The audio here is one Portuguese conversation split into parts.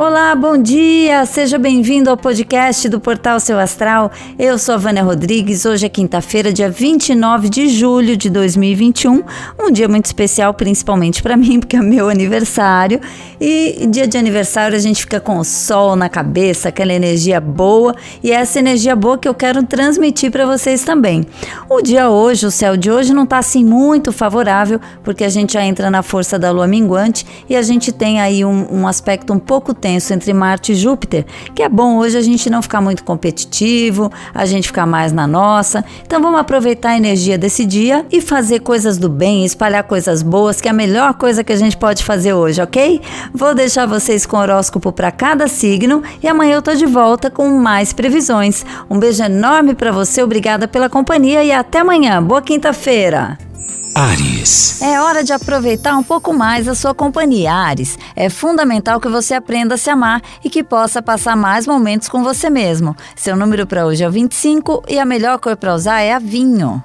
Olá, bom dia! Seja bem-vindo ao podcast do Portal Seu Astral. Eu sou a Vânia Rodrigues. Hoje é quinta-feira, dia 29 de julho de 2021. Um dia muito especial, principalmente para mim, porque é meu aniversário. E dia de aniversário a gente fica com o sol na cabeça, aquela energia boa. E é essa energia boa que eu quero transmitir para vocês também. O dia hoje, o céu de hoje não está assim muito favorável, porque a gente já entra na força da lua minguante e a gente tem aí um, um aspecto um pouco tenso tenso entre Marte e Júpiter, que é bom hoje a gente não ficar muito competitivo, a gente ficar mais na nossa. Então vamos aproveitar a energia desse dia e fazer coisas do bem, espalhar coisas boas, que é a melhor coisa que a gente pode fazer hoje, ok? Vou deixar vocês com horóscopo para cada signo e amanhã eu tô de volta com mais previsões. Um beijo enorme para você, obrigada pela companhia e até amanhã. Boa quinta-feira! Ares. É hora de aproveitar um pouco mais a sua companhia, Ares. É fundamental que você aprenda a se amar e que possa passar mais momentos com você mesmo. Seu número para hoje é o 25 e a melhor cor para usar é a vinho.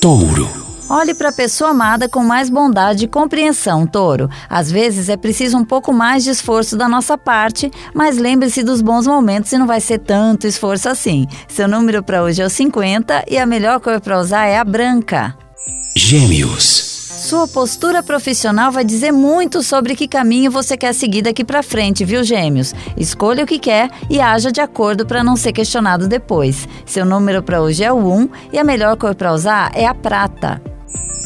Touro. Olhe para a pessoa amada com mais bondade e compreensão, touro. Às vezes é preciso um pouco mais de esforço da nossa parte, mas lembre-se dos bons momentos e não vai ser tanto esforço assim. Seu número para hoje é o 50 e a melhor cor para usar é a branca. Gêmeos. Sua postura profissional vai dizer muito sobre que caminho você quer seguir daqui para frente, viu, Gêmeos? Escolha o que quer e haja de acordo para não ser questionado depois. Seu número para hoje é o 1 e a melhor cor para usar é a prata.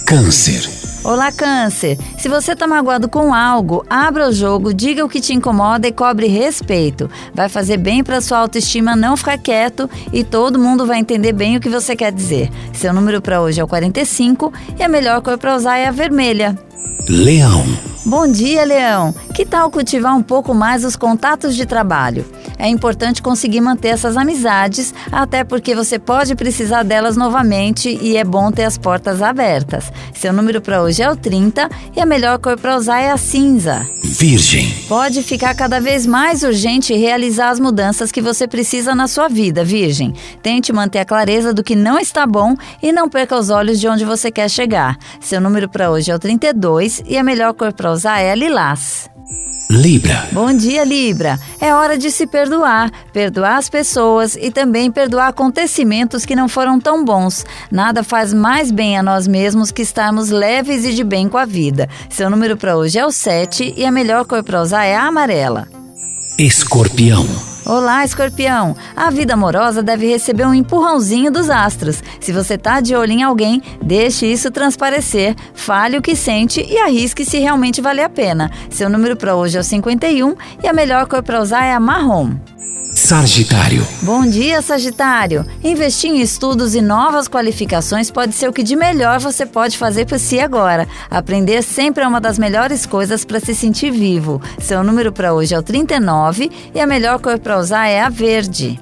Câncer. Olá, Câncer! Se você está magoado com algo, abra o jogo, diga o que te incomoda e cobre respeito. Vai fazer bem para sua autoestima não ficar quieto e todo mundo vai entender bem o que você quer dizer. Seu número para hoje é o 45 e a melhor cor para usar é a vermelha. Leão. Bom dia, Leão! Que tal cultivar um pouco mais os contatos de trabalho? É importante conseguir manter essas amizades, até porque você pode precisar delas novamente e é bom ter as portas abertas. Seu número para hoje é o 30 e a melhor cor para usar é a cinza. Virgem. Pode ficar cada vez mais urgente realizar as mudanças que você precisa na sua vida, Virgem. Tente manter a clareza do que não está bom e não perca os olhos de onde você quer chegar. Seu número para hoje é o 32 e a melhor cor para usar é lilás. Libra. Bom dia, Libra. É hora de se perdoar, perdoar as pessoas e também perdoar acontecimentos que não foram tão bons. Nada faz mais bem a nós mesmos que estarmos leves e de bem com a vida. Seu número para hoje é o 7 e a melhor cor para usar é a amarela. Escorpião. Olá, escorpião! A vida amorosa deve receber um empurrãozinho dos astros. Se você tá de olho em alguém, deixe isso transparecer, fale o que sente e arrisque se realmente vale a pena. Seu número para hoje é o 51 e a melhor cor para usar é a marrom. Sagitário. Bom dia, Sagitário! Investir em estudos e novas qualificações pode ser o que de melhor você pode fazer por si agora. Aprender sempre é uma das melhores coisas para se sentir vivo. Seu número para hoje é o 39 e a melhor cor para usar é a verde.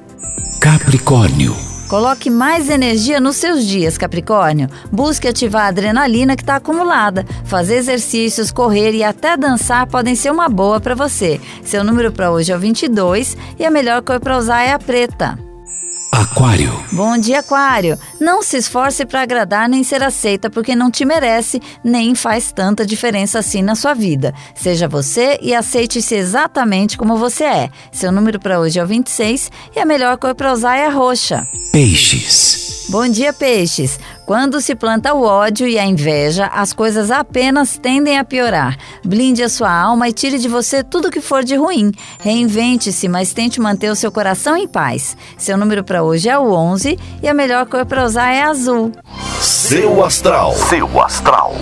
Capricórnio. Coloque mais energia nos seus dias, Capricórnio. Busque ativar a adrenalina que está acumulada. Fazer exercícios, correr e até dançar podem ser uma boa para você. Seu número para hoje é o 22 e a melhor cor para usar é a preta. Aquário. Bom dia, Aquário. Não se esforce para agradar nem ser aceita porque não te merece, nem faz tanta diferença assim na sua vida. Seja você e aceite-se exatamente como você é. Seu número para hoje é o 26 e a melhor cor para usar é a roxa. Peixes. Bom dia, peixes. Quando se planta o ódio e a inveja, as coisas apenas tendem a piorar. Blinde a sua alma e tire de você tudo que for de ruim. Reinvente-se, mas tente manter o seu coração em paz. Seu número para hoje é o 11 e a melhor cor para usar é azul. Seu astral. Seu astral.